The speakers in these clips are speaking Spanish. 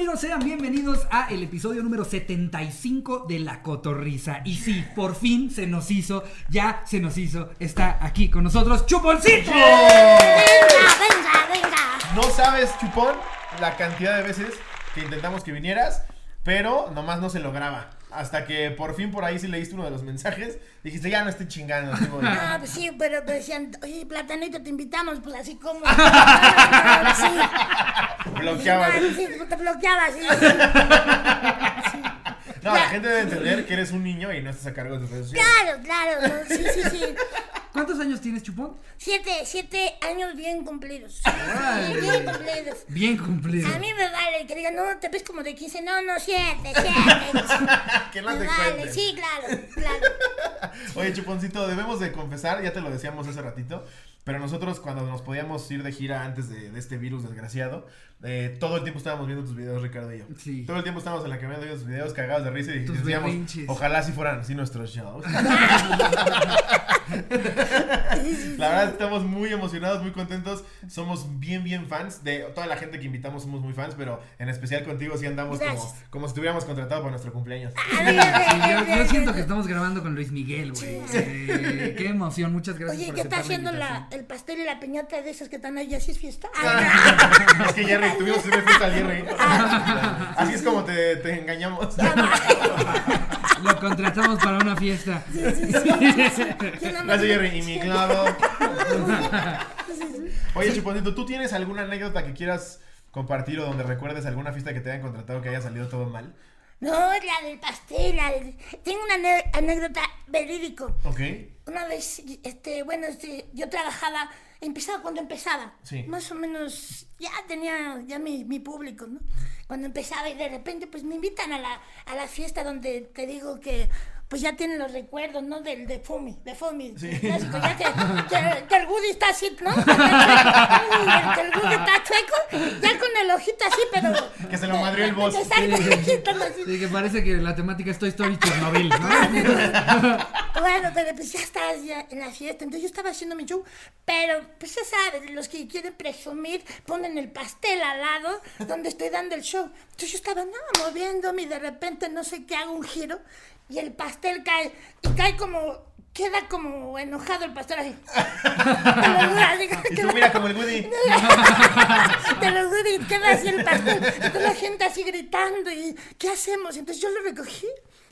amigos? Sean bienvenidos a el episodio número 75 de La Cotorrisa. Y sí, por fin se nos hizo, ya se nos hizo, está aquí con nosotros Chuponcito. Venga, venga, venga. No sabes, Chupón, la cantidad de veces que intentamos que vinieras, pero nomás no se lograba. Hasta que por fin por ahí sí leíste uno de los mensajes, dijiste, ya no estoy chingando. sí voy". Ah, pues sí, pero te decían, oye, Platanito, te invitamos, pues así como. Sí. Bloqueabas. Sí, te bloqueabas, sí. No, la gente debe entender que eres un niño y no estás a cargo de tus redes sociales. Claro, claro, no, sí, sí, sí. ¿Cuántos años tienes, Chupón? Siete, siete años bien cumplidos. Bien cumplidos. Bien cumplido. A mí me vale que digan, no, te ves como de 15. No, no, siete, siete. que no Me te vale, cuentes. sí, claro, claro. Oye, Chuponcito, debemos de confesar, ya te lo decíamos hace ratito, pero nosotros cuando nos podíamos ir de gira antes de, de este virus desgraciado, eh, todo el tiempo estábamos viendo tus videos, Ricardo y yo. Sí. Todo el tiempo estábamos en la camioneta viendo tus videos cagados de risa y Tus decíamos, berrinches. ojalá si fueran así nuestros shows. La verdad estamos muy emocionados, muy contentos. Somos bien, bien fans. De toda la gente que invitamos somos muy fans, pero en especial contigo sí andamos como, como si estuviéramos contratados para nuestro cumpleaños. Sí, sí, yo, yo siento que estamos grabando con Luis Miguel, güey. Eh, qué emoción, muchas gracias Oye, por ¿qué está haciendo la. El pastel y la piñata de esas que están ahí? ¿Así es fiesta? Ah, es que Jerry, tuvimos hacer fiesta al Jerry. Así es como te, te engañamos. Lo contratamos para una fiesta. sí, sí, sí. Gracias, Jerry. Y mi clavo. Oye, Chuponcito, ¿tú tienes alguna anécdota que quieras compartir o donde recuerdes alguna fiesta que te hayan contratado que haya salido todo mal? No, la del pastel. la del- Tengo una anécdota verídico. Ok. Una vez, este, bueno, este, yo trabajaba, empezaba cuando empezaba. Sí. Más o menos, ya tenía ya mi, mi público, ¿no? Cuando empezaba y de repente, pues me invitan a la, a la fiesta donde te digo que, pues ya tienen los recuerdos, ¿no? Del de Fumi, de Fumi. Sí. clásico, ya que, que- que el Woody está así, ¿no? Que el, que el Woody está chueco, ya con el ojito así, pero... Que se lo madrió el boss. Así. Sí, que parece que la temática es Toy Story Chernobyl, ¿no? Bueno, pero pues ya estás ya en la fiesta. Entonces yo estaba haciendo mi show, pero pues ya sabes, los que quieren presumir ponen el pastel al lado donde estoy dando el show. Entonces yo estaba no, moviéndome y de repente no sé qué hago un giro y el pastel cae y cae como queda como enojado el pastel así. Y tú mira como el Woody. te lo juro, y queda así el pastel. Y toda la gente así gritando. ¿Y qué hacemos? Entonces yo lo recogí.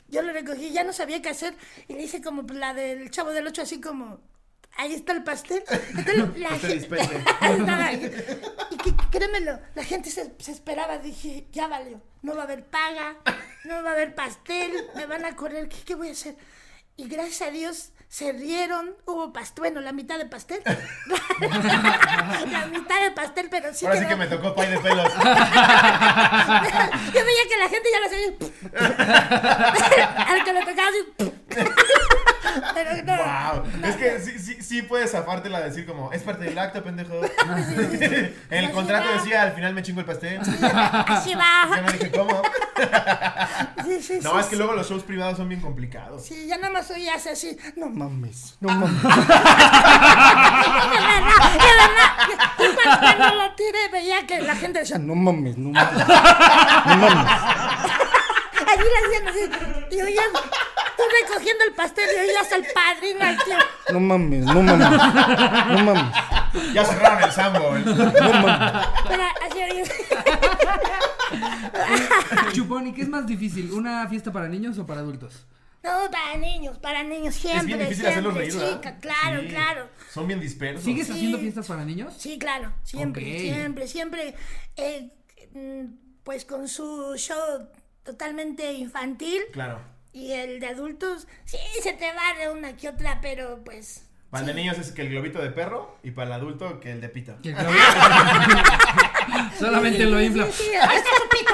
Yo lo recogí, ya no sabía qué hacer. Y le hice como la del chavo del 8, así como. Ahí está el pastel. Entonces, la gente- créemelo, la gente se, se esperaba. Dije, ya valió. No va a haber paga, no va a haber pastel, me van a correr. ¿Qué, qué voy a hacer? Y gracias a Dios se rieron. Hubo pastel, bueno, la mitad de pastel. la mitad de pastel, pero sí Ahora sí que me tocó pay de pelos. yo veía que la gente ya lo sabía. Al que le tocaba así. Pero no. Wow. Es que sí, sí, sí puedes zafártela decir como, es parte del acto, pendejo. en el Así contrato va. decía, al final me chingo el pastel. Así Yo va. no dije, ¿cómo? Sí, sí, No, sí, es que luego los shows privados son bien complicados. Sí, ya nada más oía así. No mames. No mames. De verdad, de verdad. Cuando, lo tiré veía que la gente decía, no mames, no mames. No mames. Así le hacían así. Y oías, tú recogiendo el pastel y oías al padrino, al tío. No mames, no mames, no mames, Ya cerraron el sambo. ¿eh? no mames. Pero así oías. Chupón, ¿y qué es más difícil? ¿Una fiesta para niños o para adultos? No, para niños, para niños, siempre. Es bien difícil siempre, hacerlos claro, Sí. claro. Son bien dispersos. ¿Sigues Sí. haciendo fiestas para niños? Sí, claro, siempre, siempre, siempre. eh, mm, pues con su show totalmente infantil Claro. y el de adultos, sí, se te va de una que otra, pero pues. Para el de niños es que el globito de perro y para el adulto que el de pito. Que creo- Solamente lo infla. Sí, sí, este pupito.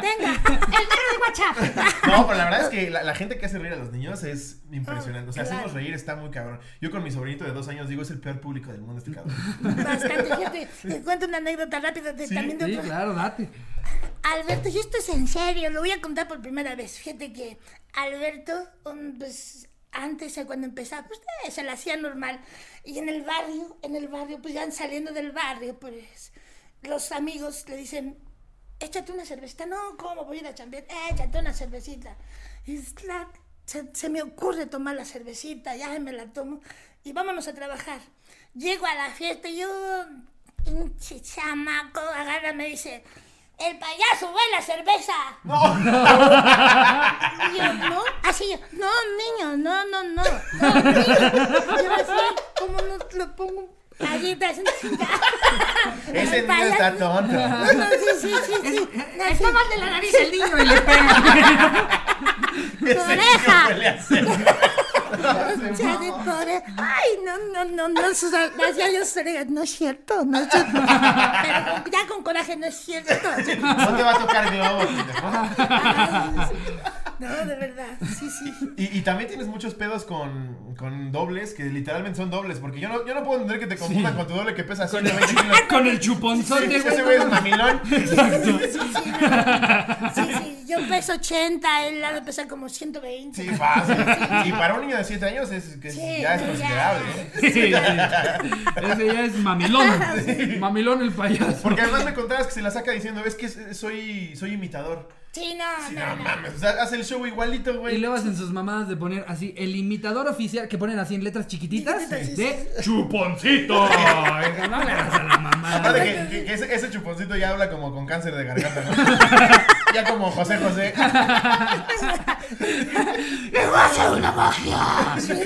Tenga, el perro de WhatsApp. No, pero la verdad es que la, la gente que hace reír a los niños es impresionante. O sea, Oh, claro. hacerlos reír está muy cabrón. Yo con mi sobrinito de dos años digo, es el peor público del mundo este cabrón. Bastante gente. Te cuento una anécdota rápida de, Sí, también de Sí, otro- claro, date. Alberto, y esto es en serio, lo voy a contar por primera vez. Fíjate que Alberto, pues antes, cuando empezaba, pues eh, se la hacía normal. Y en el barrio, en el barrio, pues ya saliendo del barrio, pues los amigos le dicen, échate una cervecita. No, ¿cómo voy a ir a chambear? Échate una cervecita. Y se, se me ocurre tomar la cervecita, ya me la tomo y vámonos a trabajar. Llego a la fiesta y yo, pinche chamaco, agarra, me dice, el payaso huele a cerveza. Y yo, ¿no? Así yo, no, niño, no, no, no. no niño. Yo así, ¿cómo no lo pongo? Allí te hacen Ese niño está tonto. No, no, sí, sí, sí, sí. No, Está sí. mal de la nariz el niño y le pega. Ese oreja. Ya de pobre. Ay, no, no, no, no, ya yo sé, no es cierto, no es cierto. Pero ya con coraje, no es cierto. No te va a tocar globo. No, de verdad, sí, sí. Y, y también tienes muchos pedos con, con dobles que literalmente son dobles. Porque yo no, yo no puedo entender que te confundan con tu doble que pesa 120 kilos. Con el Sí, chuponzote, ese güey es mamilón. Sí, sí, no. sí, yo peso 80, él ha de pesar como 120. Sí, fácil. Y para un niño de 7 años es, que Sí, ya es ya. considerable. ¿eh? Sí, sí. Ese ya es mamilón. Mamilón el payaso. Porque además me contabas que se la saca diciendo, es que soy, soy imitador. Sí, no, Sí, no, no no. mames, o sea, hace el show igualito, Y güey. luego hacen sus mamadas de poner así el imitador oficial que ponen así en letras chiquititas sí, de chuponcito. No le hagas a la mamada. Aparte que, que- que ese, ese chuponcito ya habla como con cáncer de garganta, ¿no? ya como José José.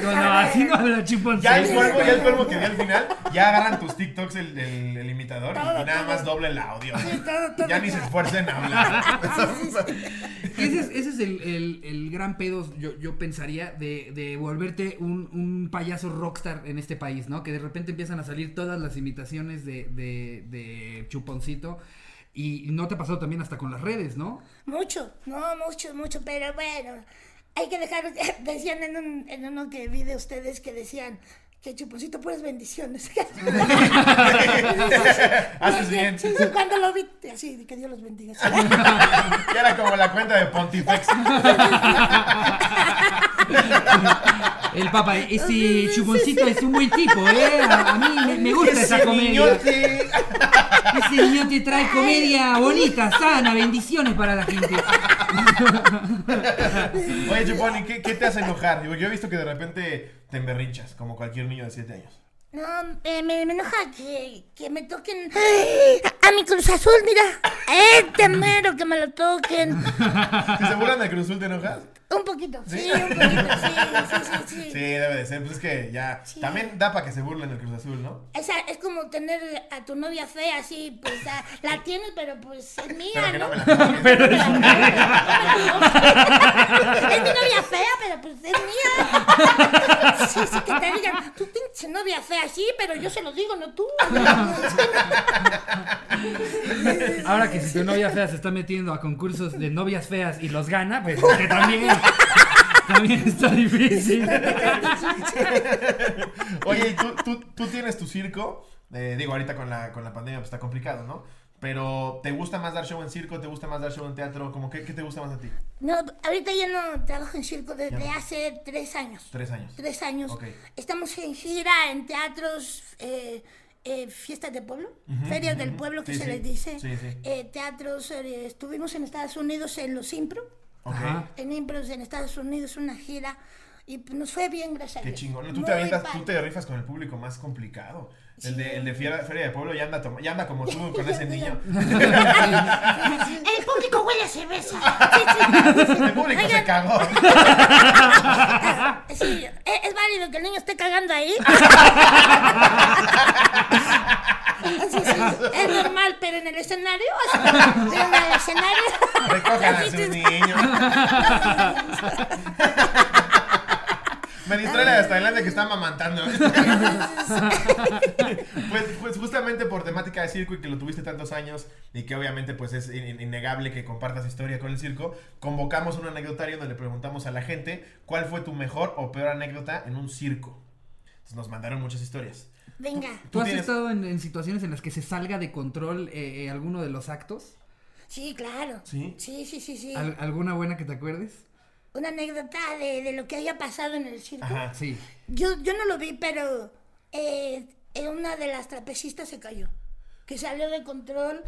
No, no, así no habla chuponcito. Ya el cuervo, ya el cuervo que vi al final, ya agarran tus TikToks el, el, el imitador y nada más doble el audio. todo, todo Ya ni se esfuercen a hablar. Ese es, ese es el, el- el gran pedo, yo, yo pensaría, de, de volverte un, un payaso rockstar en este país, ¿no? Que de repente empiezan a salir todas las imitaciones de, de, de Chuponcito. Y no te ha pasado también hasta con las redes, ¿no? Mucho, no, mucho, mucho, pero bueno, hay que dejar, decían en, un, en uno que vi de ustedes que decían que chuponcito puras bendiciones. Haces bien. Sí, sí, cuando lo vi, así, que Dios los bendiga. Era como la cuenta de Pontifex. El papá, ese Chuponcito es un buen tipo, ¿eh? A, mí me, gusta esa Ese comedia. niñote. Ese niño te trae comedia bonita, sana, bendiciones para la gente. Oye, Chupón, ¿y qué, qué te hace enojar? Digo, yo he visto que de repente te emberrinchas, como cualquier niño de 7 años. No, eh, me, me enoja que, que me toquen a mi Cruz Azul, mira. Este mero que me lo toquen. Si se burlan de Cruz Azul, ¿te enojas? Un poquito, sí, un poquito, sí, sí, sí, sí. Sí, debe de ser. Pues es que ya. Sí. También da para que se burlen del Cruz Azul, ¿no? Esa, es como tener a tu novia fea así, pues ah, la tienes, pero pues es mía, Pero no ¿no? la. Pero es Es mi novia fea, pero pues es mía. Sí, sí, que te digan, tú tienes novia fea, sí, pero yo se lo digo, no tú. Ahora que si tu novia fea se está metiendo a concursos de novias feas y los gana, pues que también, también está difícil. Oye, ¿y tú, tú, tú tienes tu circo? Eh, digo, ahorita con la, con la pandemia pues está complicado, ¿no? Pero ¿te gusta más dar show en circo? ¿Te gusta más dar show en teatro? Como que, ¿Qué te gusta más a ti? No, ahorita ya no trabajo en circo desde no. hace tres años. Tres años. Tres años. Ok. Estamos en gira, en teatros, eh, eh, fiestas de pueblo, ferias del pueblo que Sí, se sí. les dice. Sí, sí. Eh, teatros, eh, estuvimos en Estados Unidos en los Impro, Ok. Ajá. en Impros en Estados Unidos, una gira. Y pues, nos fue bien, gracias a Qué Dios. chingón. Tú te avientas, tú te rifas con el público más complicado. El de, el de Fiera- Feria de Pueblo ya anda, toma- ya anda como tú con ese niño. El público huele a cerveza. Sí, sí. El público se Oigan, cagó. Sí, ¿es, es válido que el niño esté cagando ahí? Sí, sí, es normal, pero en el escenario, o sea, pero en el escenario. Recojan a sí, niños. Me distrae la de Tailandia que está amamantando. pues, pues justamente por temática de circo y que lo tuviste tantos años y que obviamente pues es in- innegable que compartas historia con el circo, convocamos un anecdotario donde le preguntamos a la gente cuál fue tu mejor o peor anécdota en un circo. Entonces nos mandaron muchas historias. Venga. ¿Tú has tienes- estado en, en situaciones en las que se salga de control eh, eh, alguno de los actos? Sí, claro. ¿Sí? Sí, sí, sí, sí. ¿Al- ¿Alguna buena que te acuerdes? Una anécdota de, de lo que haya pasado en el circo. Ajá. Sí. Yo, yo no lo vi, pero eh, eh, una de las trapecistas se cayó. Que salió de control.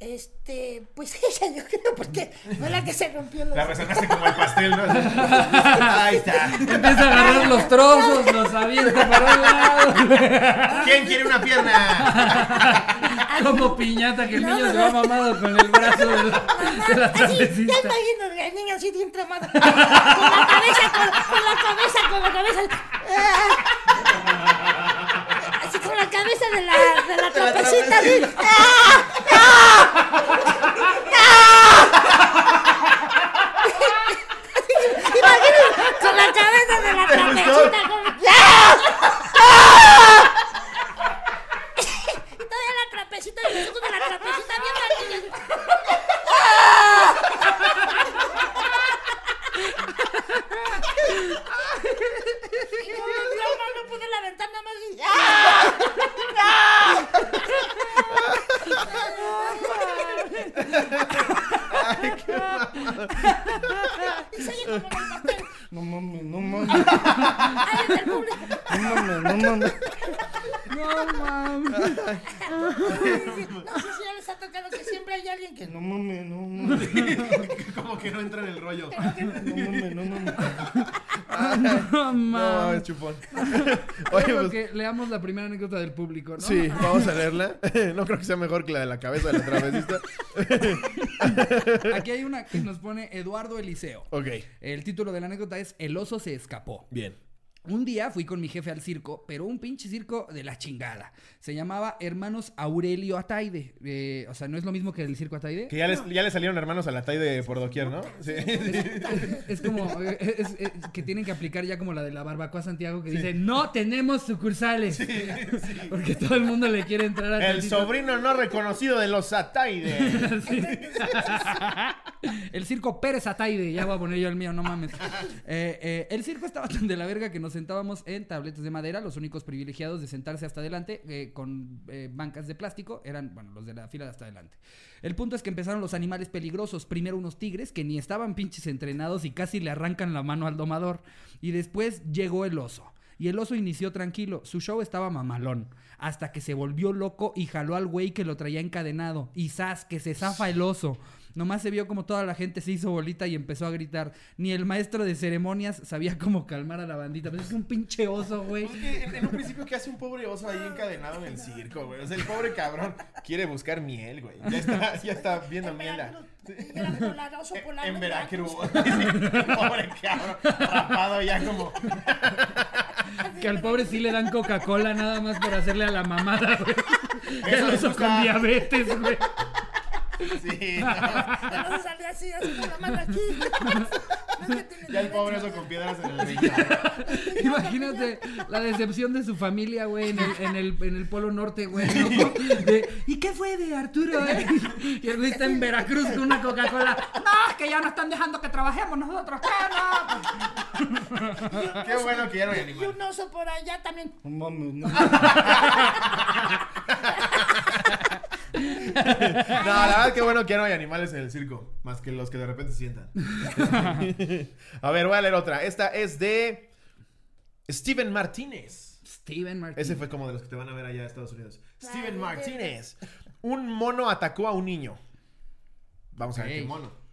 Este, pues ella, yo creo, porque fue la que se rompió los La resonaste como el pastel, ¿no? Ahí está. Empieza a agarrar los trozos, los avienta para un lado. ¿Quién quiere una pierna? Como piñata que el niño se va mamado con el brazo de la, de la Así, ya imagino el niño así bien tramado. Con la cabeza, con, con la cabeza, con la cabeza. ah. Así con la cabeza de la, de la trapecita. así. ¡Ah! Imagínate, con la cabeza de la ¿Te gustó? trapecita. como- ¡Ah! ¡Ah! Y todavía la trapecita y los ojos de la trapecita bien grandes. Y yo, yo no, no pude la ventana más y... ¡Ah! Y sigue como en el pastel. No mames, no mames. Ahí en el público. No mames, no mames. No mames. No sé si ya les ha tocado que siempre hay alguien que No mames, no mames. Como que no entra en el rollo. No mames, no mames. No No, mames. es chupón. Oye, Oye, pues, que leamos la primera anécdota del público, ¿no? Sí, vamos a leerla. No creo que sea mejor que la de la cabeza de la trapecista. Aquí hay una que nos pone Eduardo Eliseo. Ok, El título de la anécdota es El oso se escapó. bien. Un día fui con mi jefe al circo, pero un pinche circo de la chingada. Se llamaba Hermanos Aurelio Ataide. Eh, o sea, no es lo mismo que el circo Ataide. Que ya, les, ya le salieron hermanos a la talla de por doquier, ¿no? Sí. Es como eh, es- es- que tienen que aplicar ya como la de la barbacoa Santiago que dice no tenemos sucursales porque todo el mundo le quiere entrar a El sobrino no reconocido de los Ataide. El circo Pérez Ataide, ya voy a poner yo el mío, no mames. Eh, eh, el circo estaba tan de la verga que nos sentábamos en tabletas de madera, los únicos privilegiados de sentarse hasta adelante, eh, con bancas de plástico, eran, bueno, los de la fila de hasta adelante. El punto es que empezaron los animales peligrosos, primero unos tigres que ni estaban pinches entrenados y casi le arrancan la mano al domador, y después llegó el oso. Y el oso inició tranquilo, su show estaba mamalón, hasta que se volvió loco y jaló al güey que lo traía encadenado. Y ¡zas! que se zafa el oso. Nomás se vio como toda la gente se hizo bolita y empezó a gritar. Ni el maestro de ceremonias sabía cómo calmar a la bandita. Pues es un pinche oso, güey. Pues que en, en un principio, ¿qué hace un pobre oso ahí encadenado en el circo, güey? O sea, el pobre cabrón quiere buscar miel, güey. Ya está, ya está viendo En miel. Veracruz. Era polar, oso polar. En. Veracruz. pobre cabrón. Rapado ya como. Que al pobre sí le dan Coca-Cola nada más por hacerle a la mamada, güey. Que Eso el les oso gusta. con diabetes, güey. Sí. Salía así, así con la mano aquí. No es que tiene Ya el pobre oso con piedras en el riñón. Imagínate la decepción de su familia, güey, en el, en el, en el Polo Norte, güey. ¿no? De, ¿Y qué fue de Arturo, eh? Y güey está en Veracruz con una Coca-Cola. No, es que ya no están dejando que trabajemos nosotros. ¿qué? No. Qué bueno que ya no hay Y animal. un oso por allá también. No la verdad que bueno que ya no hay animales en el circo, más que los que de repente se sientan. a ver, voy a leer otra. Esta es de Steven Martínez. Steven Martin. Ese fue como de los que te van a ver allá en Estados Unidos. Steven Ay, Martínez. Un mono atacó a un niño. Vamos a ver Ok. qué mono.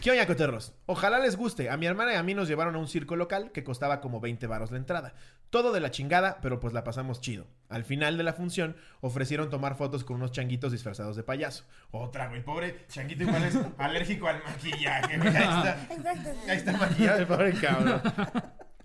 ¿Qué oña, coterros? Ojalá les guste. A mi hermana y a mí nos llevaron a un circo local que costaba como 20 varos la entrada. Todo de la chingada, pero pues la pasamos chido. Al final de la función ofrecieron tomar fotos con unos changuitos disfrazados de payaso. Otra, güey, pobre changuito igual es alérgico al maquillaje. güey. Ahí está. Exacto. Ahí está maquillado el pobre cabrón.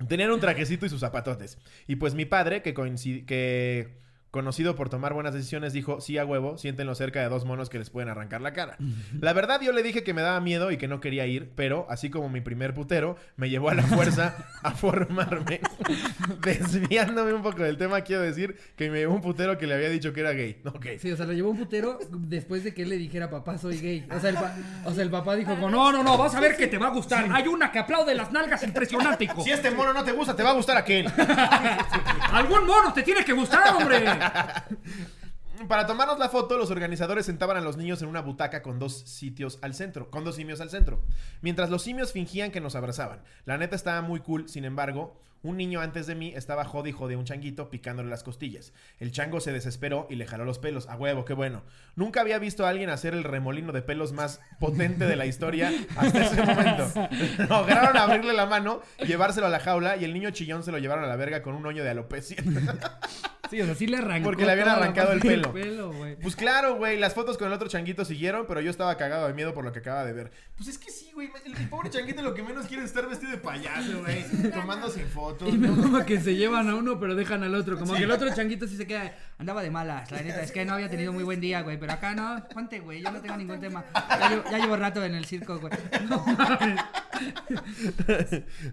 Tenían un trajecito y sus zapatotes. Y pues mi padre, que, coincid- que conocido por tomar buenas decisiones, dijo, sí a huevo, siéntenlo cerca de dos monos que les pueden arrancar la cara. La verdad yo le dije que me daba miedo y que no quería ir, pero así como mi primer putero, me llevó a la fuerza a formarme. Desviándome un poco del tema, quiero decir que me llevó un putero que le había dicho que era gay. Ok. Sí, o sea, lo llevó un putero después de que él le dijera, papá, soy gay. O sea, el, pa- o sea, el papá dijo, como, no, no, no, vas a ver que te va a gustar. Hay una que aplaude las nalgas impresionante, hijo. Si este mono no te gusta, te va a gustar aquel. Algún mono te tiene que gustar, hombre. Para tomarnos la foto, los organizadores sentaban a los niños en una butaca con dos sitios al centro, con dos simios al centro. Mientras los simios fingían que nos abrazaban. La neta estaba muy cool, sin embargo, un niño antes de mí estaba jode a un changuito picándole las costillas. El chango se desesperó y le jaló los pelos. A huevo, qué bueno. Nunca había visto a alguien hacer el remolino de pelos más potente de la historia hasta ese momento. Lograron abrirle la mano, llevárselo a la jaula y el niño chillón se lo llevaron a la verga con un hoyo de alopecia. Sí, o sea, sí le arrancó. Porque le habían arrancado el pelo. pelo. Pues claro, güey, las fotos con el otro changuito siguieron, pero yo estaba cagado de miedo por lo que acaba de ver. Pues es que sí, güey, el, el pobre changuito lo que menos quiere es estar vestido de payaso, güey, tomándose fotos. Y me mama que se llevan a uno, pero dejan al otro. Como que el otro changuito sí se queda. Andaba de malas, la neta. Es que no había tenido muy buen día, güey. Pero acá no. Ponte, güey. Yo no tengo ningún tema. Ya llevo, ya llevo rato en el circo, güey. No mames.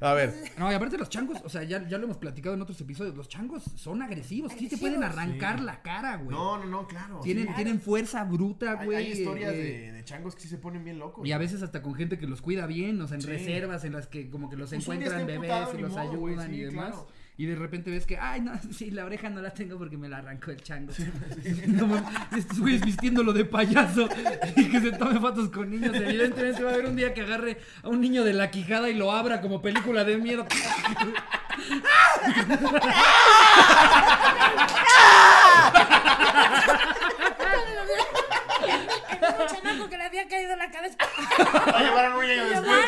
A ver, No, y aparte los changos, o sea, ya, ya lo hemos platicado en otros episodios. Los changos son agresivos. Sí te pueden arrancar la cara, güey. no, no, no, claro. tienen, tienen fuerza bruta, Hay, güey. hay historias eh, de, de changos que sí se ponen bien locos. Y a veces hasta con gente que los cuida bien, o sea, en Sí. reservas en las que como que los Pues encuentran bebés y los modo, ayudan y demás. claro. Y de repente ves que, ay, no, sí, la oreja no la tengo porque me la arrancó el chango. No estos güeyes vistiéndolo de payaso y que se tome fotos con niños. Evidentemente va a haber un día que agarre a un niño de la quijada y lo abra como película de miedo. Un chamaco que le había caído la cabeza. Lo llevaron un año después.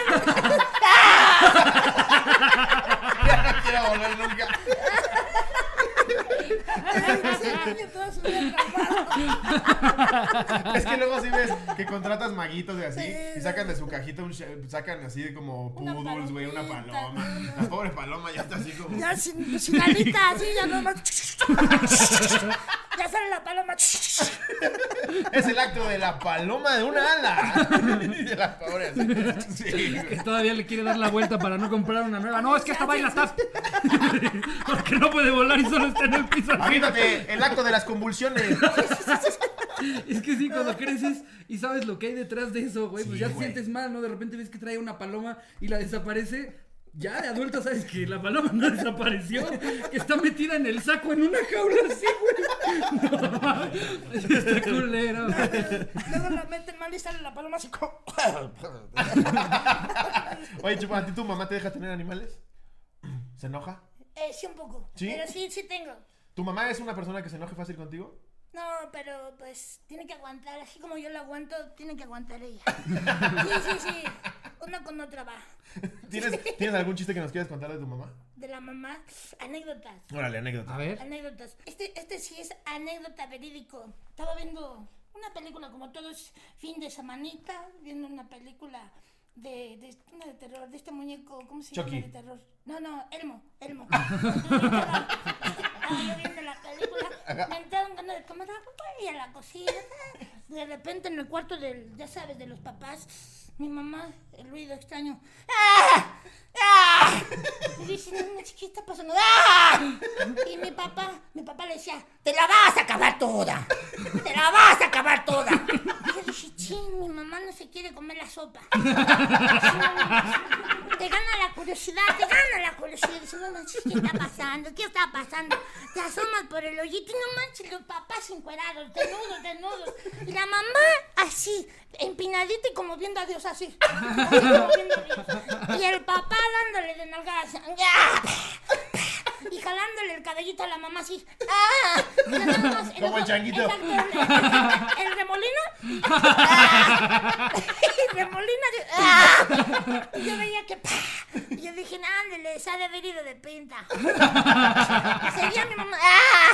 ya no quiero volver nunca. Ay, ese niño toda su vida. Es que luego sí ves que contratas maguitos y así Sí. y sacan de su cajita un sacan así como poodles, güey, una paloma. no, La pobre paloma ya está así como Ya sin, sin alita, así, ya nomás. Ya sale la paloma. Es el acto de la paloma de una ala. De. Sí, Que todavía le quiere dar la vuelta para no comprar una nueva. No, es que esta baila tap. Porque no puede volar y solo está en el piso. el acto de las convulsiones. Es que sí, cuando creces y sabes lo que hay detrás de eso, güey, pues Sí, ya te sientes mal, ¿no? De repente ves que trae una paloma y la desaparece. Ya de adulto sabes que la paloma no desapareció, que está metida en el saco en una jaula así, güey. No, está culero. Luego la meten mal y sale la paloma así como. Oye, Chupa, ¿a ti tu mamá te deja tener animales? ¿Se enoja? Eh, sí, un poco. ¿Sí? Pero sí, sí tengo. ¿Tu mamá es una persona que se enoje fácil contigo? No, pero pues tiene que aguantar. Así como yo la aguanto, tiene que aguantar ella. Sí, sí, sí. Una con otra va. ¿Tienes, ¿Tienes algún chiste que nos quieras contar de tu mamá? De la mamá. Anécdotas. Órale, anécdota. A ver. Anécdotas. Este, este sí es anécdota verídico. Estaba viendo una película como todos fin de semanita, viendo una película de, de una de terror, de este muñeco, ¿cómo se Chucky. llama de terror? No, no, Elmo, Elmo. Estaba viendo la película, de y a la cocina. De repente en el cuarto del, ya sabes, de los papás, mi mamá, el ruido extraño. ¡Ah! ¡Ah! Y dice, no, ¿qué está pasando? ¡Ah! Y mi papá, mi papá le decía, te la vas a acabar toda. Te la vas a acabar toda. Dije, ching, mi mamá no se quiere comer la sopa. Te gana la curiosidad, te gana la curiosidad. Dice, no manches, ¿qué está pasando? ¿Qué está pasando? Te asomas por el hoyito y no manches, los papás encuerados, desnudos, desnudos. Y la mamá así, empinadita y como viendo a Dios así. Y el papá dándole de nalgadas. Y jalándole el cabellito a la mamá así. ¡Ah! Más, Como el changuito. Exacto, el, el remolino. ¡Ah! El remolino. ¡Ah! Y yo veía que. ¡pah! Y yo dije, ándale, se ha de haber ido de pinta. Y seguía mi mamá. ¡Ah!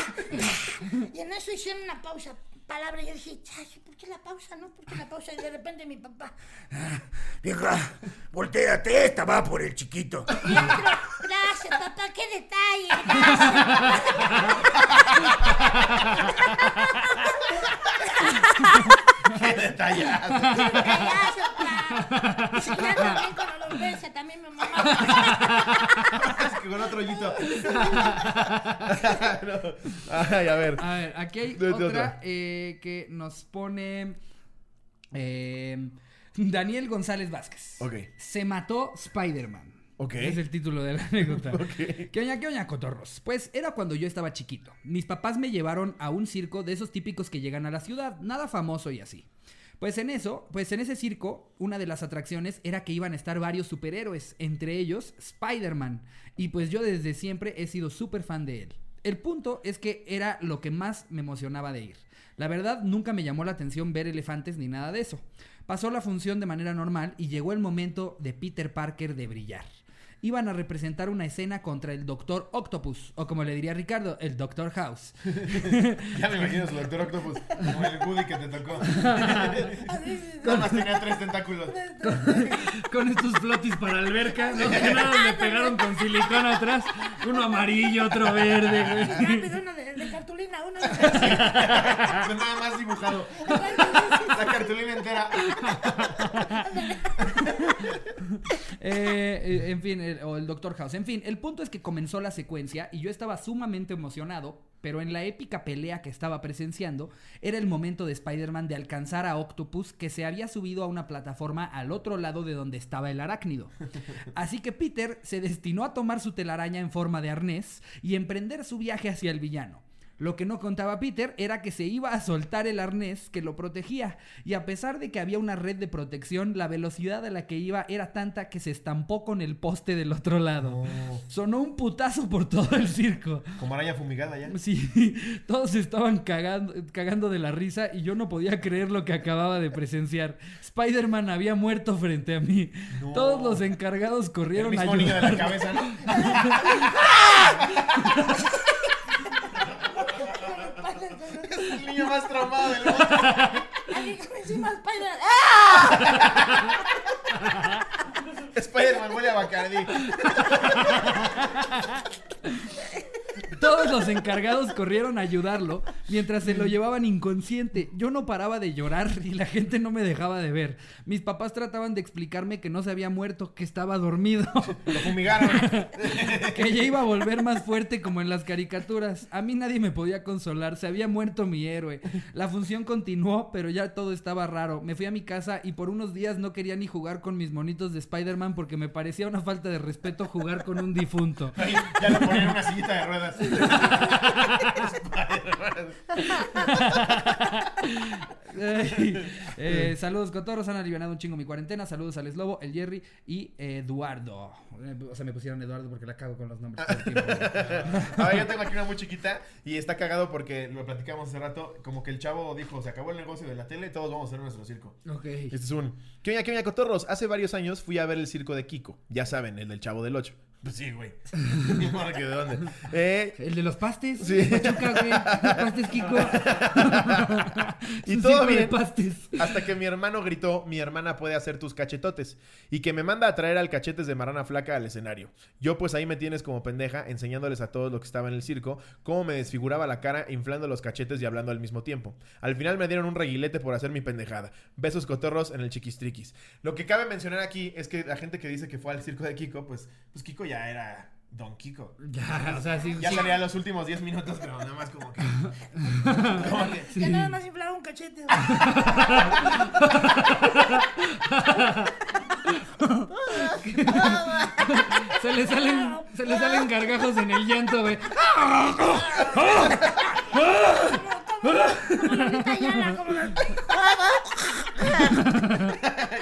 Y en eso hicieron una pausa. Palabra, y yo dije, "Ay, ¿por qué la pausa, no? ¿Por qué la pausa? Y de repente mi papá, Vieja, volteate, esta va por el chiquito. y entro, gracias, papá, qué detalle, gracias. ¡Qué detallazo! Gracias, papá. Y ya también con la lombriza, también mi mamá. Es que con otro hoyito. No. Ay, a ver. A ver, aquí hay Vete otra, otra. eh, que nos pone eh, Daniel González Vázquez. Ok. Se mató Spider-Man. Ok. Es el título de la anécdota. ¿Qué oña, qué oña, cotorros? Pues era cuando yo estaba chiquito. Mis papás me llevaron a un circo de esos típicos que llegan a la ciudad, nada famoso y así. Pues en eso, pues en ese circo, una de las atracciones era que iban a estar varios superhéroes, entre ellos Spider-Man. Y pues yo desde siempre he sido súper fan de él. El punto es que era lo que más me emocionaba de ir. La verdad, nunca me llamó la atención ver elefantes ni nada de eso. Pasó la función de manera normal y llegó el momento de Peter Parker de brillar. Iban a representar una escena contra el Doctor Octopus, o como le diría Ricardo, el Doctor House. Ya me imagino su doctor Octopus como el Woody que te tocó. Nada más tenía tres tentáculos. con estos flotis para alberca, ¿no? Que nada, le pegaron con silicona atrás, uno amarillo, otro verde, güey. Rápido, uno de, de cartulina, uno de... Nada más dibujado. La cartulina entera. Eh, eh, en fin, el- o el Doctor House. En fin, el punto es que comenzó la secuencia y yo estaba sumamente emocionado, pero en la épica pelea que estaba presenciando, era el momento de Spider-Man de alcanzar a Octopus que se había subido a una plataforma al otro lado de donde estaba el arácnido. Así que Peter se destinó a tomar su telaraña en forma de arnés y emprender su viaje hacia el villano. Lo que no contaba Peter era que se iba a soltar el arnés que lo protegía, y a pesar de que había una red de protección, la velocidad a la que iba era tanta que se estampó con el poste del otro lado. Sonó un putazo por todo el circo. Como araña fumigada ya. Sí, todos estaban cagando, cagando de la risa y yo no podía creer lo que acababa de presenciar. Spider-Man había muerto frente a mí. No. Todos los encargados El corrieron a mismo niño de la cabeza, ¿no? El niño más traumado del mundo. Ahí encima Spider... ¡Ah! Spider-Man huele a Bacardi. Todos los encargados corrieron a ayudarlo mientras se lo llevaban inconsciente. Yo no paraba de llorar y la gente no me dejaba de ver. Mis papás trataban de explicarme que no se había muerto, que estaba dormido, Lo fumigaron. que ya iba a volver más fuerte como en las caricaturas. A mí nadie me podía consolar, se había muerto mi héroe. La función continuó, pero ya todo estaba raro. Me fui a mi casa y por unos días no quería ni jugar con mis monitos de Spider-Man porque me parecía una falta de respeto jugar con un difunto. Ya lo ponían en una sillita de ruedas. Ay, eh, saludos cotorros, han alivianado un chingo mi cuarentena. Saludos al Slobo, el Jerry y Eduardo. Eh, O sea, me pusieron Eduardo porque la cago con los nombres. todo el tiempo. A ver, yo tengo aquí una muy chiquita y está cagado porque lo platicamos hace rato. Como que el chavo dijo: Se acabó el negocio de la tele, todos vamos a hacer nuestro circo. ok. Este es un. ¿Qué oña, qué oña, cotorros? Hace varios años fui a ver el circo de Kiko. Ya saben, el del chavo del 8. Pues sí, güey. De dónde. Eh, El de los pastes. Sí. Pachuca, güey. Pastes Kiko. Y todo bien. pastes. Hasta que mi hermano gritó, mi hermana puede hacer tus cachetotes. Y que me manda a traer al cachetes de marrana flaca al escenario. Yo pues ahí me tienes como pendeja, enseñándoles a todos lo que estaba en el circo, cómo me desfiguraba la cara, inflando los cachetes y hablando al mismo tiempo. Al final me dieron un reguilete por hacer mi pendejada. Besos cotorros en el chiquistriquis. Lo que cabe mencionar aquí es que la gente que dice que fue al circo de Kiko, pues, pues Kiko ya era Don Kiko. Ya, o sea, sí. Ya sí. salía los últimos 10 minutos, pero nada más como que... como que- Ya nada más inflaba un cachete. Se le salen, se le salen gargajos en el llanto, güey.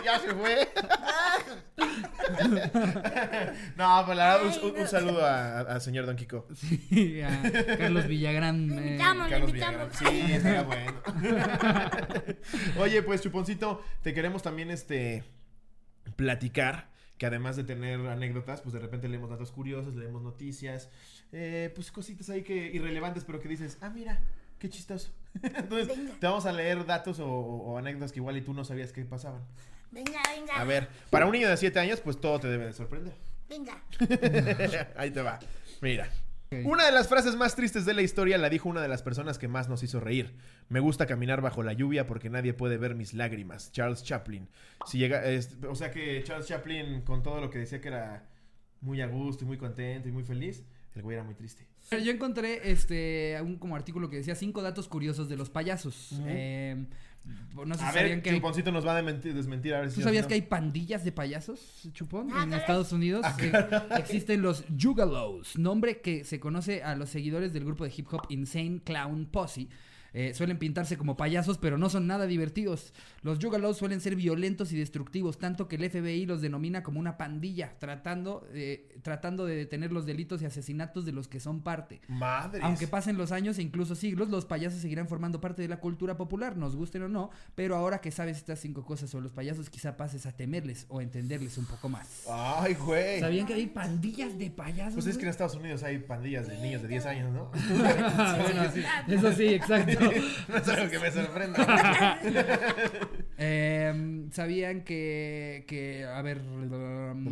Ya se fue. no, pues la verdad, un, un- un saludo al señor Don Kiko. Sí, a Carlos Villagrán. Lo eh, invitamos, lo Carlos invitamos. Villagrán. Sí, estaría bueno. Oye, pues Chuponcito, te queremos también este platicar que además de tener anécdotas, pues de repente leemos datos curiosos, leemos noticias, eh, pues cositas ahí que irrelevantes, pero que dices, ah, mira, qué chistoso. Entonces, te vamos a leer datos o, o anécdotas que igual y tú no sabías que pasaban. Venga, venga. A ver, para un niño de 7 años, pues todo te debe de sorprender. Venga. Ahí te va. Mira. Una de las frases más tristes de la historia la dijo una de las personas que más nos hizo reír. Me gusta caminar bajo la lluvia porque nadie puede ver mis lágrimas. Charles Chaplin. Si llega, es- o sea que Charles Chaplin, con todo lo que decía que era muy a gusto y muy contento y muy feliz, el güey era muy triste. Yo encontré este un como artículo que decía cinco datos curiosos de los payasos. Eh, No sé si A sabían ver, que hay Chuponcito nos va a desmentir a ver si ¿Tú sabías no. que hay pandillas de payasos, Chupón? Ah, en. Estados Unidos Ah, eh, existen los Jugalos, nombre que se conoce a los seguidores del grupo de hip hop Insane Clown Posse. Eh, suelen pintarse como payasos, pero no son nada divertidos. Los Jugalos suelen ser violentos y destructivos, tanto que el FBI los denomina como una pandilla, tratando, eh, tratando de detener los delitos y asesinatos de los que son parte. Madre. Aunque pasen los años e incluso siglos, los payasos seguirán formando parte de la cultura popular, nos gusten o no, pero ahora que sabes estas cinco cosas sobre los payasos, quizá pases a temerles o entenderles un poco más. Ay, güey. ¿Sabían que hay pandillas de payasos? Pues es que en? Estados Unidos hay pandillas de niños de 10 años, ¿no? Bueno, sí, eso sí, exacto. No es algo que me sorprenda. Eh, ¿Sabían que, que, a ver,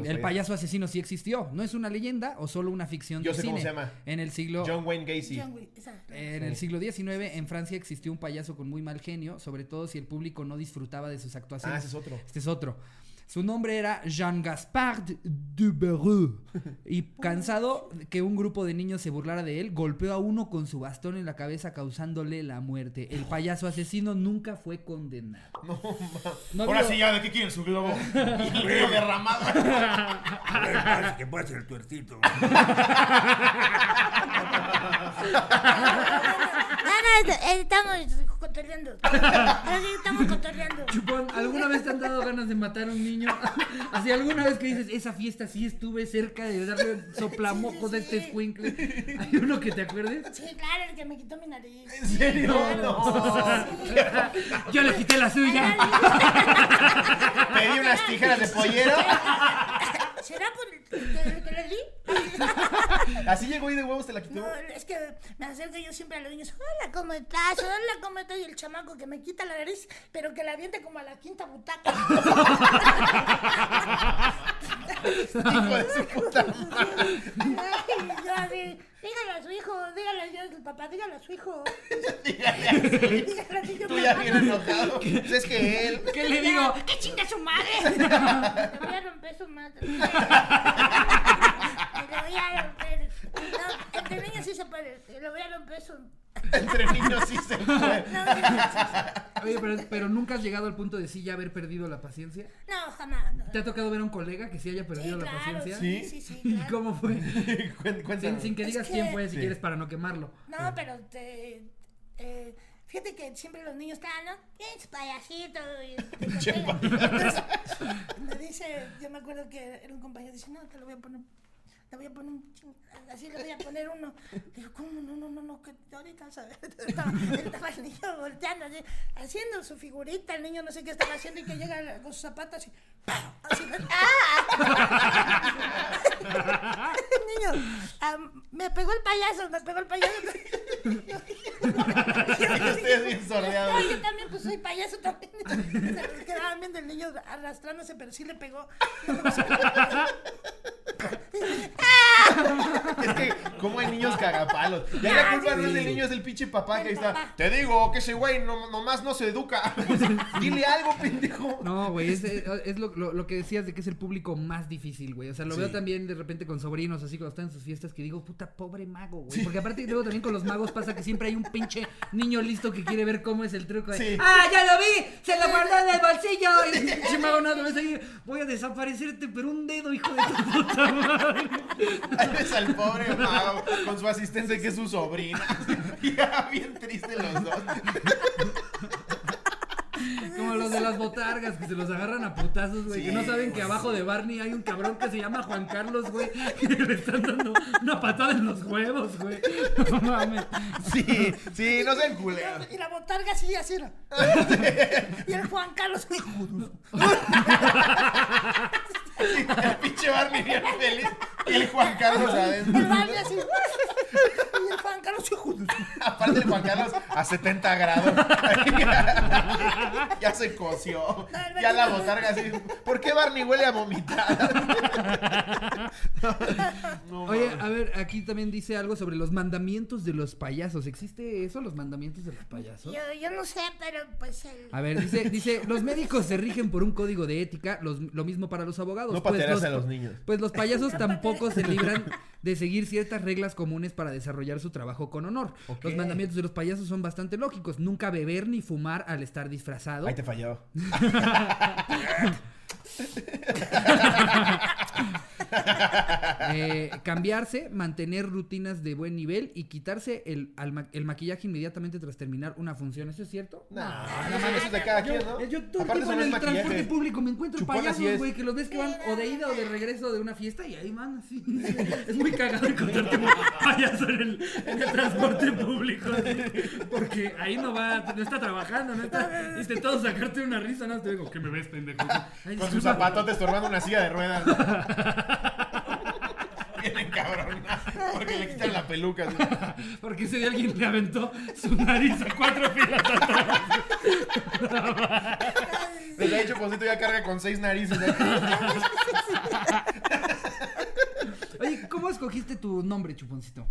el payaso asesino sí existió? ¿No es una leyenda o solo una ficción Yo de sé cómo cine? se llama. En el siglo John Wayne Gacy. John. En el siglo XIX, en Francia existió un payaso con muy mal genio, sobre todo si el público no disfrutaba de sus actuaciones. Ah, ese es otro. Este es otro. Su nombre era Jean Gaspard Dubereux. Y cansado que un grupo de niños se burlara de él, golpeó a uno con su bastón en la cabeza causándole la muerte. El payaso asesino nunca fue condenado. No, No Ahora digo- sí, ya, ¿de qué quieren su globo? Globo derramado. Ver, que pase el tuercito. No, no, eh, estamos cotorreando. Ahora sí estamos cotorreando. Chupón, ¿alguna vez te han dado ganas de matar a un niño? Así, ¿alguna vez que dices, esa fiesta sí estuve cerca de darle soplamocos a este sí. escuincle? ¿Hay uno que te acuerdes? Sí, claro, el que me quitó mi nariz. ¿En serio? Claro, sí. Yo le quité la suya. Pedí unas tijeras de pollero. ¿Será por el que, que le di? Así llegó y de huevos te la quitó. No, es que me acerco yo siempre a los niños. Hola, ¿cómo estás? Hola, ¿cómo estás? Y el chamaco que me quita la nariz, pero que la aviente como a la quinta butaca. Hijo de su puta madre. Ay, yo así, dígale a su hijo, dígale yo, el papá, dígale a su hijo. Dígale a su hijo. Tú ya papá. bien enojado. Pues es que él. ¿Qué le digo? ¡Que chinga su madre! Le voy a romper su madre. Le voy a romper. No, entre niños sí se puede. Le voy a romper su. Entre niños sí se fue. No, Oye, pero, pero nunca has llegado al punto de sí ya haber perdido la paciencia. no jamás. No. ¿Te ha tocado ver a un colega que sí haya Sí, perdido la claro, paciencia? sí, sí, sí. ¿Y claro. cómo fue? Sin, sin que Es digas que- quién fue, si Sí. quieres, para no quemarlo. No, pero te, eh, fíjate que siempre los niños están, ¿no? Pinche payasito. Y, Entonces, me dice, yo me acuerdo que era un compañero, dice, no, te lo voy a poner, te voy a poner un ching- así le voy a poner uno. Digo, ¿cómo? No, no, no, no, que ahorita, ¿sabes? Estaba, estaba el niño volteando, así, haciendo su figurita, el niño no sé qué estaba haciendo y que llega con sus zapatos y ¡pam! Así, ¡ah! el niño, me pegó el payaso, me pegó el payaso. Ustedes bien sordeados. No, yo también, pues soy payaso también. Se quedaban viendo el niño arrastrándose, pero sí le pegó. Es que, ¿cómo hay niños cagapalos? Ya la culpa no es del niño, es del pinche papá que ahí está. Te digo que ese güey no, nomás no se educa. Dile algo, pendejo. No, güey, es, es lo, lo- lo que decías de que es el público más difícil, güey. O sea, lo veo también de repente con sobrinos, así cuando están en sus fiestas, que digo, puta, pobre mago, güey. Porque aparte luego también con los magos pasa que siempre hay un pinche niño listo que quiere ver cómo es el truco. de, Sí. ¡Ah, ya lo vi! ¡Se lo guardó en el bolsillo! Y el pinche mago nada más ahí, voy a desaparecerte, pero un dedo, hijo de tu puta. Ahí ves al pobre mago con su asistente que es su sobrina. Ya, bien triste los dos. Como los de las botargas, que se los agarran a putazos, güey. que no Sí, saben que abajo de Barney hay un cabrón que se llama Juan Carlos, güey. Que le están dando una patada en los huevos, güey. No mames. Sí, sí, no sean culeros. Y la botarga así, así era. Y el Juan Carlos, El pinche Barney bien feliz. Y el Juan Carlos el adentro. Así. Y el Juan Carlos, hijo de- Aparte el Juan Carlos a 70 grados. Ya se coció. Ya la botarga así. ¿Por qué Barney huele a vomitar? No, Oye, a ver, aquí también dice algo sobre los mandamientos de los payasos. ¿Existe eso, los mandamientos de los payasos? Yo, yo no sé, pero pues el... A ver, dice, dice, los médicos se rigen por un código de ética, los- lo mismo para los abogados. No pues los, a los niños. Pues los payasos tampoco se libran de seguir ciertas reglas comunes para desarrollar su trabajo con honor. Los mandamientos de los payasos son bastante lógicos. Nunca beber ni fumar al estar disfrazado. Ahí te falló. Eh, cambiarse, mantener rutinas de buen nivel y quitarse el, al el maquillaje inmediatamente tras terminar una función. ¿Eso es cierto? No, no mames, eso es de cada quien, ¿no? Yo todo el tiempo en no el maquillaje. transporte público me encuentro Chupón payasos, güey, que los ves que van o de ida o de regreso de una fiesta y ahí van así. Es muy cagado encontrarte un payaso en el, en el transporte público. Porque ahí no va, no está trabajando, no está intentando sacarte una risa, no te digo, ¿qué me ves, pendejo? Ay, Con sus zapatotes estorbando una silla de ruedas. Porque le quitan la peluca. Porque ese día alguien le aventó su nariz a cuatro filas atrás. Desde ahí Chuponcito ya carga con seis narices. Oye, ¿cómo escogiste tu nombre, Chuponcito?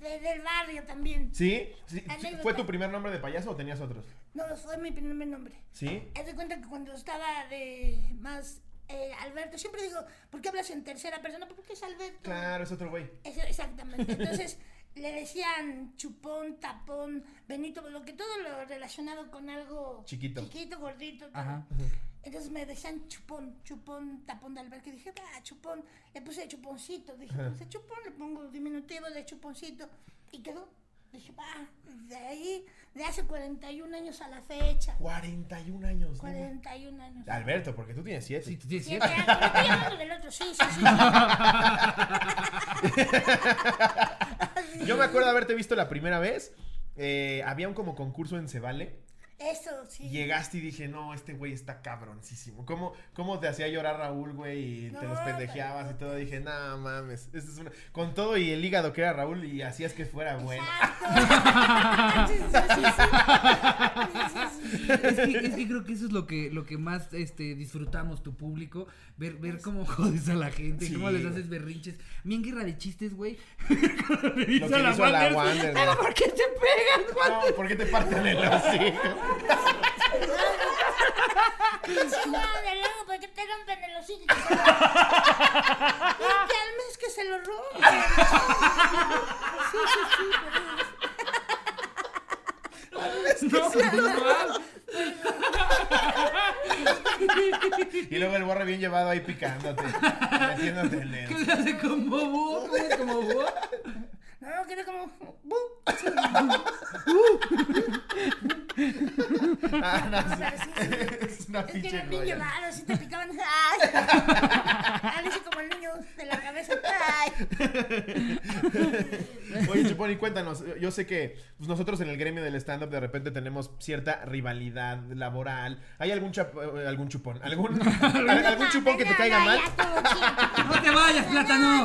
de- del barrio también. ¿Sí? ¿Sí? Anécdota. ¿Fue tu primer nombre de payaso o tenías otros? No, fue mi primer nombre. ¿Sí? Haz de cuenta que cuando estaba de más eh, Alberto, siempre digo, ¿por qué hablas en tercera persona? Porque es Alberto. Claro, es otro güey. Exactamente. Entonces le decían chupón, tapón, Benito, lo que todo lo relacionado con algo Chiquito. chiquito, gordito. Ajá. Entonces me decían chupón, chupón, tapón de Alberto. Y dije, va, chupón. Le puse chuponcito. Dije, pues de chupón le pongo diminutivo de chuponcito. Y quedó. Dije, va, de ahí, de hace 41 años a la fecha. 41 años. ¿no? 41 años. Alberto, porque tú tienes 7. Sí, sí, sí. Siete años. Estoy hablando del otro, sí, sí, sí. Yo me acuerdo de haberte visto la primera vez. eh, había un como concurso en Cebale. Eso, sí. Llegaste y dije, no, este güey está cabroncísimo. ¿Cómo, ¿Cómo te hacía llorar Raúl, güey? Y te No, los pendejeabas y todo. Dije, no mames. Esta es una... Con todo y el hígado que era Raúl y hacías que fuera bueno. Exacto. Sí, sí, sí, sí. Sí, sí, sí. Es que, es que creo que eso es lo que, lo que más este, disfrutamos, tu público. Ver, ver cómo jodes a la gente, Sí, cómo les haces berrinches. Mí en Guerra de Chistes, güey. Lo que le hizo a la Wander, Pero. ¿por qué te pegan, güey? No, ¿por qué te parten el hocico? No, luego, ¿por qué te rompen el hocico? Y que se lo- Y que al mes que se lo rompen. Sí, sí, sí, No, normal. Y luego el borre bien llevado ahí picándote. Metiéndote en ¿Qué el... se hace como búho? ¿Cómo es como pero- No, queda como... bu. Ah, no, sí. Pero sí, sí. Es una Es que bien joya. llevados, sí te picaban. Ay. Como el niño de la cabeza. Ay. Oye, Chupón, y cuéntanos, yo sé que pues, nosotros en el gremio del stand-up de repente tenemos cierta rivalidad laboral. ¿Hay algún, chap- eh, algún chupón? ¿Algún, al- algún chupón que te caiga mal? ¡No te vayas, plátano!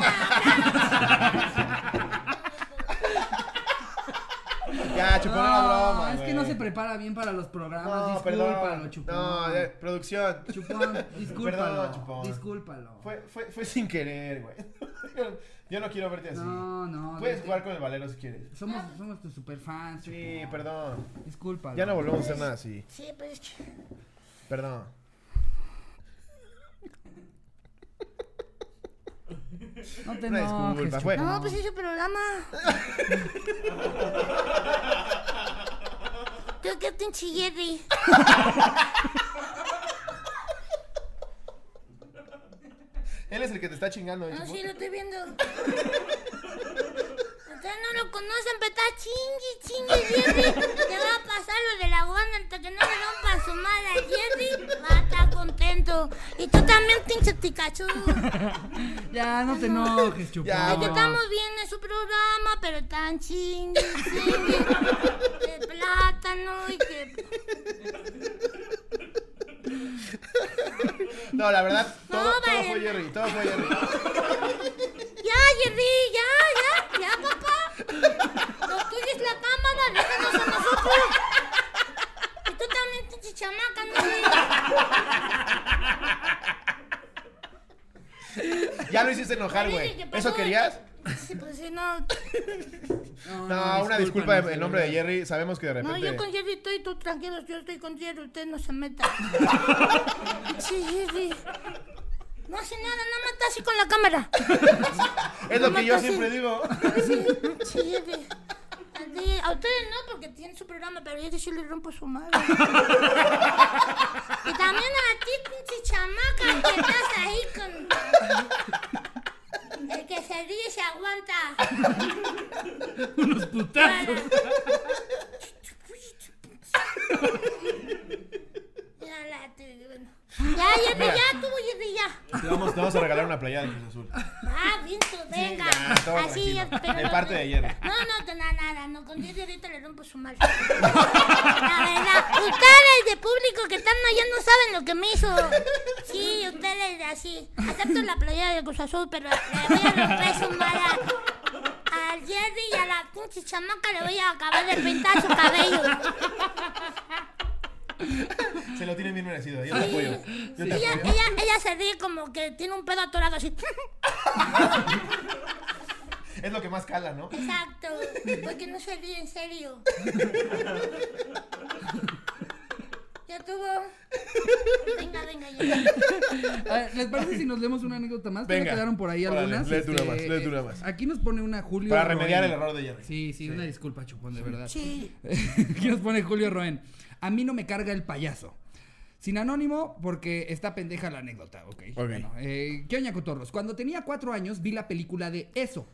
Ya, chupón era broma, es que no se prepara bien para los programas. No, discúlpalo, perdón. chupón. No, producción. Chupón, discúlpalo. Perdón, chupón. Discúlpalo. Fue, fue, fue sin querer, güey. Yo, no quiero verte así. No, no. Puedes desde- jugar con el valero si quieres. Somos, somos tus superfans. Sí, chupón. perdón. Discúlpalo. Ya no volvemos a hacer nada así. Sí, pues es que... Perdón. No te Una enojes, disculpa, fue- chupón. No, pues es su programa. Creo que pinche Jerry. Él es el que te está chingando, ¿eh, No, sí, lo estoy viendo. Ustedes no lo conocen, pero está chingui, chingui, Jerry. Te va a pasar lo de la guana hasta que no le rompan su madre a Jerry. Va a estar contento. Y tú también, pinche Pikachu. Ya, no te enojes, chupón. Ya, Es que estamos bien en su programa, pero tan chingui, chingui. De plátano y que... No, la verdad, todo, No, todo vale. fue Jerry, todo fue Jerry. Ya, Jerry, ya, ya, ya, papá. Lo tuyo es la cámara, déjanos a nosotros. Y tú también, pinche chamaca, no Ya lo hiciste enojar, güey. ¿qué pasó? ¿Eso querías? Sí, pues sí, no. No, una disculpa en nombre de Jerry. Sabemos que de No, repente. yo con Jerry estoy, tú tranquilos, yo estoy con Jerry, usted no se meta. Sí, Jerry. No hace nada, nada más está así con la cámara. Es lo que yo siempre sí. digo. Sí, sí, Jerry. A ustedes no, porque tienen su programa, pero a Jerry sí le rompo su madre. Y también a ti, pinche chamaca, que estás ahí con... El que se ríe se aguanta. Unos putazos. Ya, la, te- bueno. Ya, Jerry, ya, tú, Jerry, ya. Te vamos, te vamos a regalar una playada de Cruz Azul. Ah, viento, venga. ya, todo Así, tranquilo. pero De no- parte de Jerry. No, no, nada, nada, no, con Jerry ahorita le rompo su madre. La verdad, ustedes de público que están allá no saben lo que me hizo. Sí, ustedes de así. Acepto la playera de Cruz Azul, pero le voy a romper su madre al Jerry y a la pinche chamaca le voy a acabar de pintar su cabello. Se lo tiene bien merecido. Yo te apoyo. Yo te Ella, apoyo. ella, ella se ríe como que tiene un pedo atorado así. Es lo que más cala, ¿no? Exacto, porque no se ríe en serio. Ya tuvo. Venga, venga, ya. A ver, ¿Les parece si nos leemos una anécdota más? Venga. Quedaron por ahí Órale, algunas. léete una este, más, léete una más. Aquí nos pone una Julio. Para remediar Roen. el error de Jerry. Sí, sí, una disculpa, Chupón, de verdad. Sí. Aquí nos pone Julio Roen. A mí no me carga el payaso. Sin anónimo, porque está pendeja la anécdota, ok. Ok. Bueno, eh, ¿qué oña, cotorros? Cuando tenía cuatro años vi la película de Eso.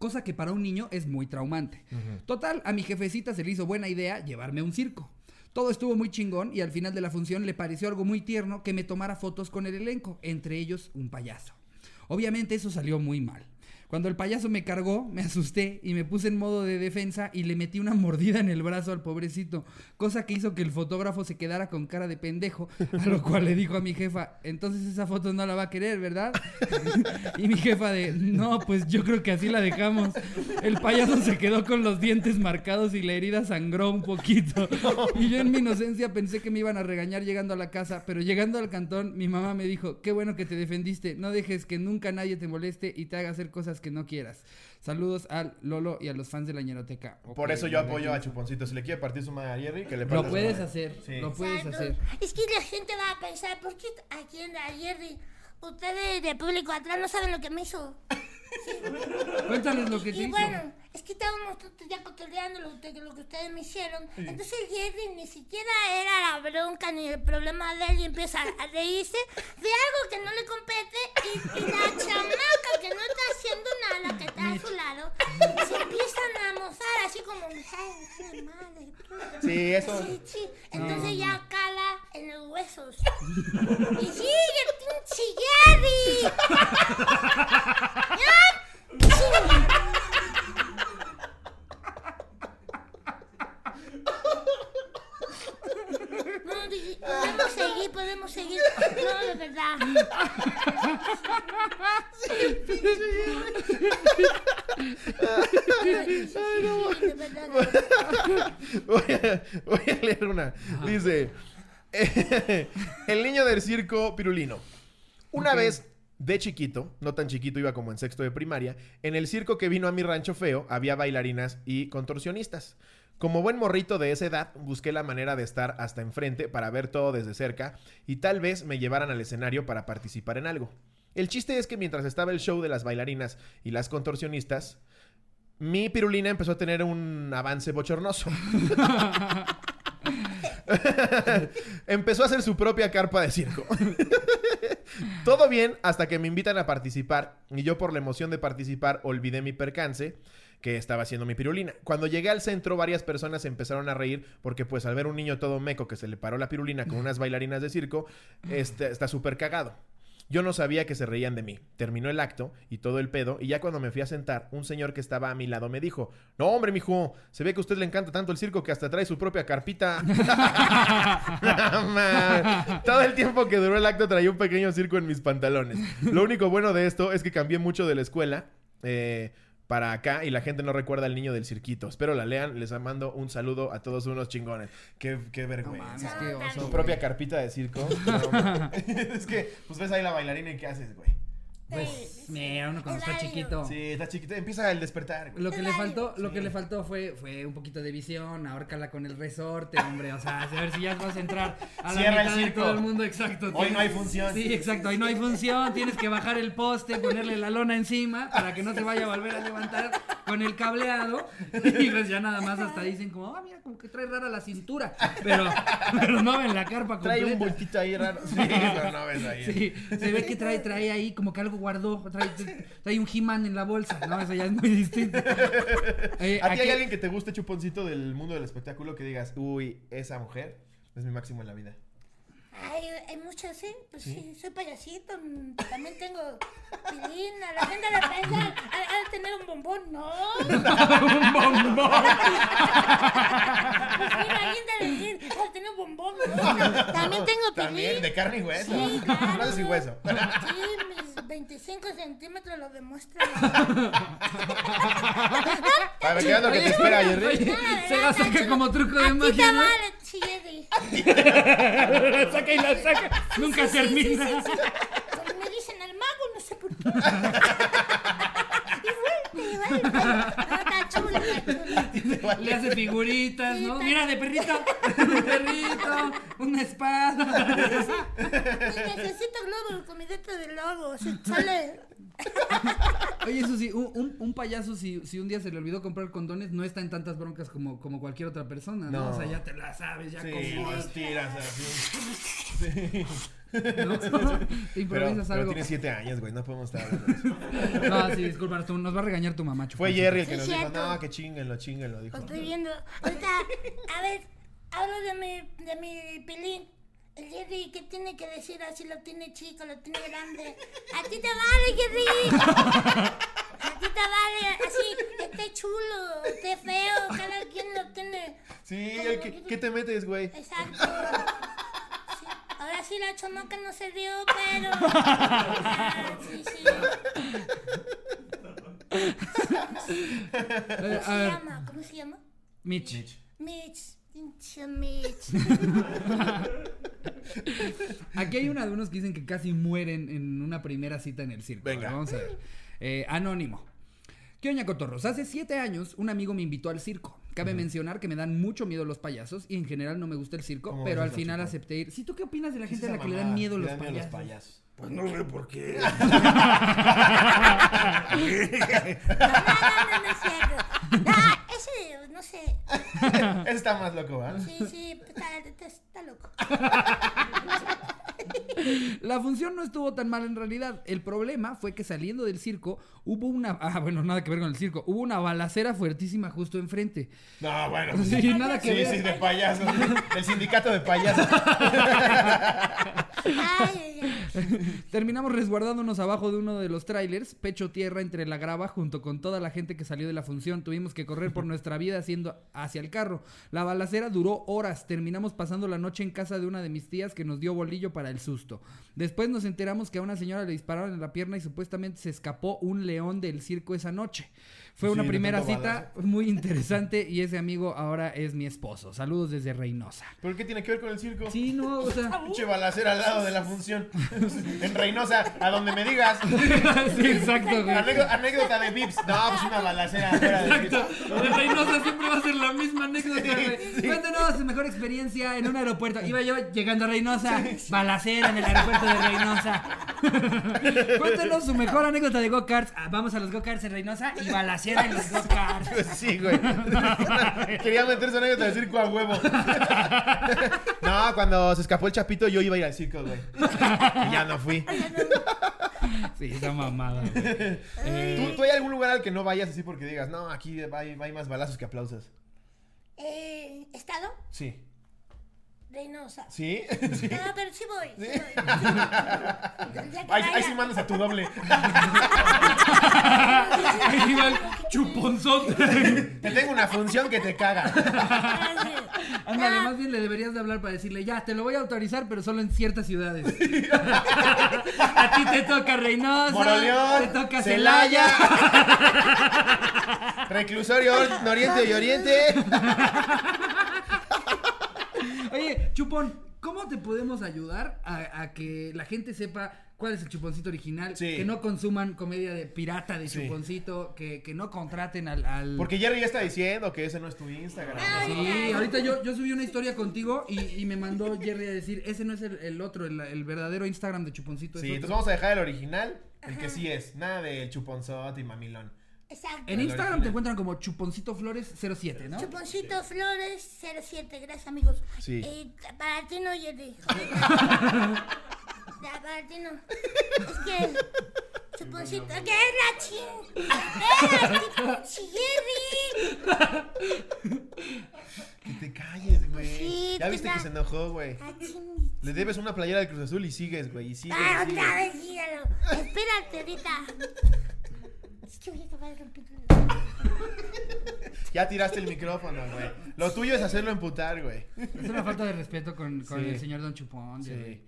Cosa que para un niño es muy traumante. Total, a mi jefecita se le hizo buena idea llevarme a un circo. Todo estuvo muy chingón y al final de la función le pareció algo muy tierno que me tomara fotos con el elenco, entre ellos un payaso. Obviamente eso salió muy mal. Cuando el payaso me cargó, me asusté y me puse en modo de defensa y le metí una mordida en el brazo al pobrecito, cosa que hizo que el fotógrafo se quedara con cara de pendejo, a lo cual le dijo a mi jefa, entonces esa foto no la va a querer, ¿verdad? y mi jefa de, no, pues yo creo que así la dejamos. El payaso se quedó con los dientes marcados y la herida sangró un poquito. Y yo en mi inocencia pensé que me iban a regañar llegando a la casa, pero llegando al cantón, mi mamá me dijo, qué bueno que te defendiste, no dejes que nunca nadie te moleste y te haga hacer cosas que no quieras. Saludos al Lolo y a los fans de la ñeroteca. Por eso yo apoyo a. Chuponcito. Si le quiere partir su madre a Jerry, que le parta Lo su puedes madre. hacer, Sí. lo puedes hacer. Es que la gente va a pensar, ¿por qué aquí en la Jerry? Ustedes de público atrás no saben lo que me hizo. Cuéntales lo que te Y hizo. bueno, es que estábamos ya cotorreando lo, de lo que ustedes me hicieron. Entonces Jerry ni siquiera era la bronca ni el problema de él y empieza a reírse de algo que no le compete y, y la chamaca que no está haciendo nada, que está a su lado, se empiezan a mozar así como, ay, madre. Sí, eso. Sí, sí. Entonces ya cala en los huesos. Y sigue, pinche Jerry. ¡Ya! Sí. No, di- podemos seguir, podemos seguir. No, de verdad. Ay, sí, sí, de verdad. Voy a, voy Dice: El niño del circo pirulino. Una vez, de chiquito, no tan chiquito, iba como en sexto de primaria, en el circo que vino a mi rancho feo había bailarinas y contorsionistas. Como buen morrito de esa edad, busqué la manera de estar hasta enfrente para ver todo desde cerca y tal vez me llevaran al escenario para participar en algo. El chiste es que mientras estaba el show de las bailarinas y las contorsionistas, mi pirulina empezó a tener un avance bochornoso. empezó a hacer su propia carpa de circo. Todo bien hasta que me invitan a participar y yo por la emoción de participar olvidé mi percance que estaba haciendo mi pirulina. Cuando llegué al centro varias personas empezaron a reír porque pues al ver un niño todo meco que se le paró la pirulina con unas bailarinas de circo, este, está súper cagado. Yo no sabía que se reían de mí. Terminó el acto y todo el pedo, y ya cuando me fui a sentar, un señor que estaba a mi lado me dijo: No, hombre, mijo, se ve que a usted le encanta tanto el circo que hasta trae su propia carpita. No, todo el tiempo que duró el acto traía un pequeño circo en mis pantalones. Lo único bueno de esto es que cambié mucho de la escuela. eh, para acá y la gente no recuerda al niño del cirquito. Espero la lean. Les mando un saludo a todos unos chingones. Qué, qué No vergüenza. Tu güey. propia carpita de circo. No, es que, pues ves ahí la bailarina y ¿qué haces, güey? Pues, mira, uno cuando está chiquito. Sí, está chiquito. Empieza el despertar, güey. Lo que le faltó, lo que le faltó fue, fue un poquito de visión, ahórcala con el resorte, hombre, o sea, a ver si ya vas a entrar a la Cierra el mitad de circo. todo el mundo, exacto. Hoy no hay función. Sí, exacto, hoy no hay función, tienes que bajar el poste, ponerle la lona encima para que no se vaya a volver a levantar con el cableado y pues ya nada más hasta dicen como, ah, mira, como que trae rara la cintura, pero, pero no ven la carpa Trae un completa. bultito ahí raro. Sí, pero no ves ahí. Sí, se ve que trae, trae ahí como que algo guardó, trae, trae un He-Man en la bolsa, no, eso ya es muy distinto. Eh, ¿A ti aquí- hay alguien que te guste, chuponcito, del mundo del espectáculo que digas, uy, esa mujer es mi máximo en la vida? Hay, hay muchas, sí. Pues sí, soy payasito. mm, También tengo pilina. La gente le piensa, ha ha de tener un bombón. No. un bombón. Pues la dice, ha de tener un bombón. No. También tengo También, pilín. de carne y hueso. Sí, claro. No sé si hueso. Sí, 25 centímetros lo demuestran. Para ver qué es lo que te espera, Jerry. Oye, se la saca como truco de A ti te magia. ¿no? vale, sí, saca y la saca. Nunca termina. Me dicen al mago, no sé por qué. Y vuelve, y vuelve. No, está chulo, está chulo. Le hace figuritas, ¿no? Mira, de perrito. De perrito. Una espada. Y necesito globo, comidete Si sale. Oye, eso sí, un, un, un payaso, si, si un día se le olvidó comprar condones, no está en tantas broncas como, como cualquier otra persona, ¿no? No. O sea, ya te la sabes, ya Sí, como. los tiras así. Pero, improvisas pero algo. tiene siete años, güey, no podemos estar hablando de eso. No, sí, disculpa, tú- nos va a regañar tu mamá, Fue Chuponcito. Jerry el que Sí, nos dijo, no, que chinguenlo, chinguenlo, dijo. Lo estoy viendo. Ahorita, a ver, hablo de mi, de mi pilín. El Jerry, ¿qué tiene que decir? Así lo tiene chico, lo tiene grande. A ti te vale, Jerry. A ti te vale, así, esté chulo, esté feo, cada quien lo tiene. Sí, el que, ¿qué te metes, güey? Exacto. Sí, Ahora sí la chamaca no se rió, pero. Ah, sí, sí. Eh, ¿Cómo se llama? ¿Cómo se llama? Mitch. Mitch. Pinche Mitch. Aquí hay una de unos que dicen que casi mueren en una primera cita en el circo. Venga. Vamos a ver. Eh, anónimo. ¿Qué oña cotorros? Hace siete años un amigo me invitó al circo. Cabe mencionar que me dan mucho miedo los payasos y en general no me gusta el circo, ¿Cómo pero al final chico? acepté ir. ¿Sí tú qué opinas de la ¿Qué es gente a la que le dan miedo los dan miedo payasos? Pues no sé por qué. No, no, no, no es cierto. Sé. Está más loco, ¿ah? Sí, sí, está, está loco. La función no estuvo tan mal en realidad. El problema fue que saliendo del circo hubo una. Ah, bueno, nada que ver con el circo. Hubo una balacera fuertísima justo enfrente. No, bueno. Sí, nada que Sí, ver. sí, de payasos. Del sindicato de payasos. Ay, ay, ay. Terminamos resguardándonos abajo de uno de los trailers, pecho tierra entre la grava, junto con toda la gente que salió de la función. Tuvimos que correr por nuestra vida haciendo hacia el carro. La balacera duró horas. Terminamos pasando la noche en casa de una de mis tías que nos dio bolillo para el susto. Después nos enteramos que a una señora le dispararon en la pierna y supuestamente se escapó un león del circo esa noche. Fue Sí, una primera cita muy interesante y ese amigo ahora es mi esposo. Saludos desde Reynosa. ¿Pero qué tiene que ver con el circo? Sí, no, o sea. Pinche al lado de la función. En Reynosa, a donde me digas. sí, exacto, güey. Anécdota, de Vips. No, pues una balacera Exacto. De Reynosa siempre va a ser la misma anécdota. Cuéntanos su mejor experiencia en un aeropuerto. Iba yo llegando a Reynosa, balacera en el aeropuerto de Reynosa. Cuéntanos su mejor anécdota de go-karts. Ah, vamos a los go-karts en Reynosa y balacera en los go-karts. Pues sí, güey. Quería meter su anécdota del circo a huevo. No, cuando se escapó el chapito, yo iba a ir al circo, güey. Y ya no fui. Sí, esa mamada, güey. ¿Tú, tú hay algún lugar al que no vayas así porque digas, no, aquí hay, hay más balazos que aplausos? Eh, ¿Estado? Sí. Reynosa. ¿Sí? Sí. No, pero sí voy. Sí voy. Que Ahí, sí mandas a tu doble. Ahí chuponzote. Te tengo una función que te caga. Ah. Ándale, más bien le deberías de hablar para decirle, ya, te lo voy a autorizar, pero solo en ciertas ciudades. a ti te toca Reynosa, Moroleón, te toca Celaya. Celaya. Reclusorio Oriente y Oriente. Oye, Chupón, ¿Cómo te podemos ayudar a, a que la gente sepa cuál es el chuponcito original? Sí. Que no consuman comedia de pirata de Sí. chuponcito, que, que no contraten al... al- Porque Jerry ya está diciendo que ese no es tu Instagram. Sí, ahorita yo, yo subí una historia contigo y, y me mandó Jerry a decir, ese no es el, el otro, el, el verdadero Instagram de chuponcito. Sí, otro". entonces vamos a dejar el original, el que sí es. Nada de chuponzot y mamilón. Exacto. En El Instagram original. te encuentran como chuponcito flores 07, ¿no? Chuponcito Flores 07, gracias amigos. Sí. Eh, para ti no, Jerry. no. Es que. Chuponcito, ¿qué es la ching? ¡Espérate, Jerry! Que te calles, güey. Sí, ya te viste que se enojó, güey. Ah. Le debes una playera del Cruz Azul y sigues, güey. Y sigues, Ah, y sigues. otra vez, dígalo. Espérate, ahorita. Es que voy a acabar. Ya tiraste el micrófono, güey. Lo tuyo es hacerlo emputar, güey. Es una falta de respeto con, con Sí. el señor Don Chupón. Sí.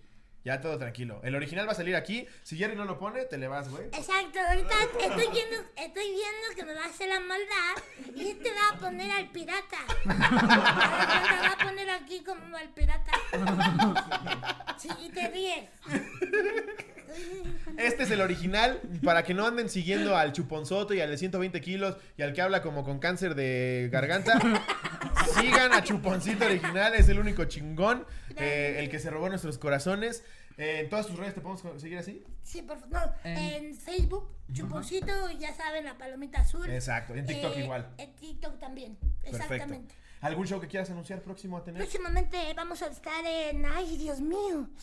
Ya todo tranquilo. El original va a salir aquí. Si Jerry no lo pone, te le vas, güey. Exacto, ahorita estoy viendo, estoy viendo que me va a hacer la maldad y este va a poner al pirata. Va a poner aquí como al pirata. Sí, y te ríes. Este es el original para que no anden siguiendo al chuponzoto y al de 120 kilos y al que habla como con cáncer de garganta. Sigan a Chuponcito original, es el único chingón, eh, el que se robó nuestros corazones. Eh, en todas tus redes te podemos seguir así. Sí, por favor. No, En- en Facebook, Chuponcito, ya saben, la palomita azul. Exacto, en TikTok Eh, igual. En TikTok también, Perfecto. exactamente. ¿Algún show que quieras anunciar próximo a tener? Próximamente vamos a estar en. ay, Dios mío.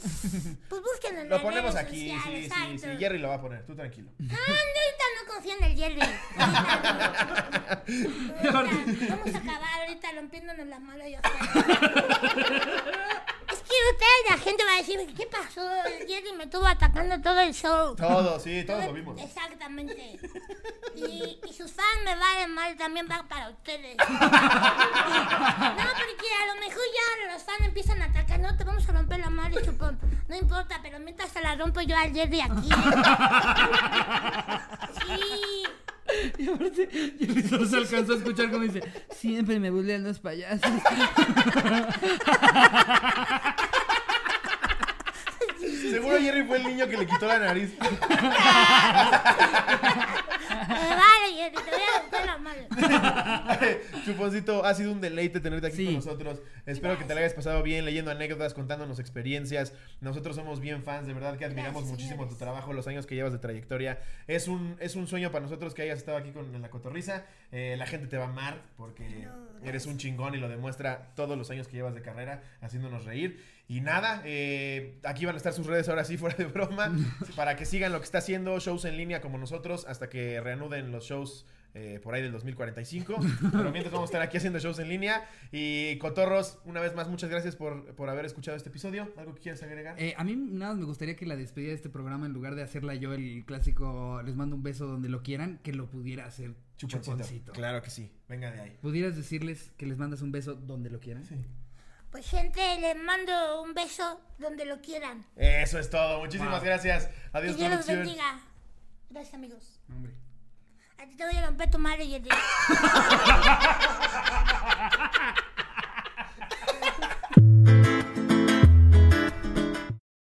Pues búsquenlo en Lo las ponemos aquí, sí, sí, sí. Jerry lo va a poner, tú tranquilo. Ah, no, ahorita no confío en el Jerry. Ahorita vamos a acabar ahorita rompiéndonos la mano y Es que usted, la gente va a decir, ¿qué pasó? El Jerry me estuvo atacando todo el show. Todo, sí, todos lo vimos. Exactamente. Y, y sus fans me valen mal, también va para ustedes. No, porque a lo mejor ya los fans empiezan a atacar. No, te vamos a romper la madre, chupón. No importa, pero mientras se la rompo yo al Jerry aquí. Sí. Y aparte, Jerry solo se alcanzó a escuchar como dice, siempre me bulean los payasos. Seguro Jerry fue el niño que le quitó la nariz. Vale, Jerry, te voy a romper la madre. Chuponcito, ha sido un deleite tenerte aquí Sí. con nosotros. Espero que te la hayas pasado bien leyendo anécdotas, contándonos experiencias. Nosotros somos bien fans, de verdad que admiramos Gracias, muchísimo señores. tu trabajo, los años que llevas de trayectoria. Es un, es un sueño para nosotros que hayas estado aquí con en la cotorriza. Eh, la gente te va a amar porque eres un chingón y lo demuestra todos los años que llevas de carrera haciéndonos reír. Y nada, eh, aquí van a estar sus redes ahora sí, fuera de broma, para que sigan lo que está haciendo, shows en línea como nosotros, hasta que reanuden los shows eh, por ahí del 2045. Pero mientras vamos a estar aquí haciendo shows en línea. Y Cotorros, una vez más, muchas gracias por, por haber escuchado este episodio. ¿Algo que quieras agregar? Eh, a mí nada más me gustaría que la despedida de este programa, en lugar de hacerla yo el clásico, les mando un beso donde lo quieran, que lo pudiera hacer Chuponcito. Chuponcito. Claro que sí. Venga de ahí. ¿Pudieras decirles que les mandas un beso donde lo quieran? Sí. Pues gente, les mando un beso donde lo quieran. Eso es todo. Muchísimas Wow. gracias. Adiós, que Dios los bendiga. Gracias, amigos. Hombre. A ti te voy a romper tu madre, Jerry.